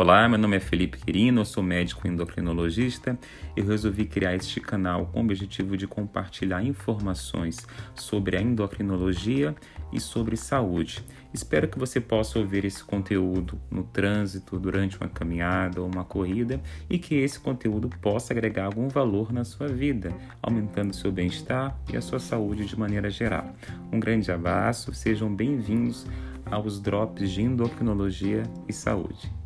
Olá, meu nome é Felipe Quirino, eu sou médico endocrinologista Eu resolvi criar este canal com o objetivo de compartilhar informações sobre a endocrinologia e sobre saúde. Espero que você possa ouvir esse conteúdo no trânsito, durante uma caminhada ou uma corrida e que esse conteúdo possa agregar algum valor na sua vida, aumentando seu bem-estar e a sua saúde de maneira geral. Um grande abraço, sejam bem-vindos aos Drops de Endocrinologia e Saúde.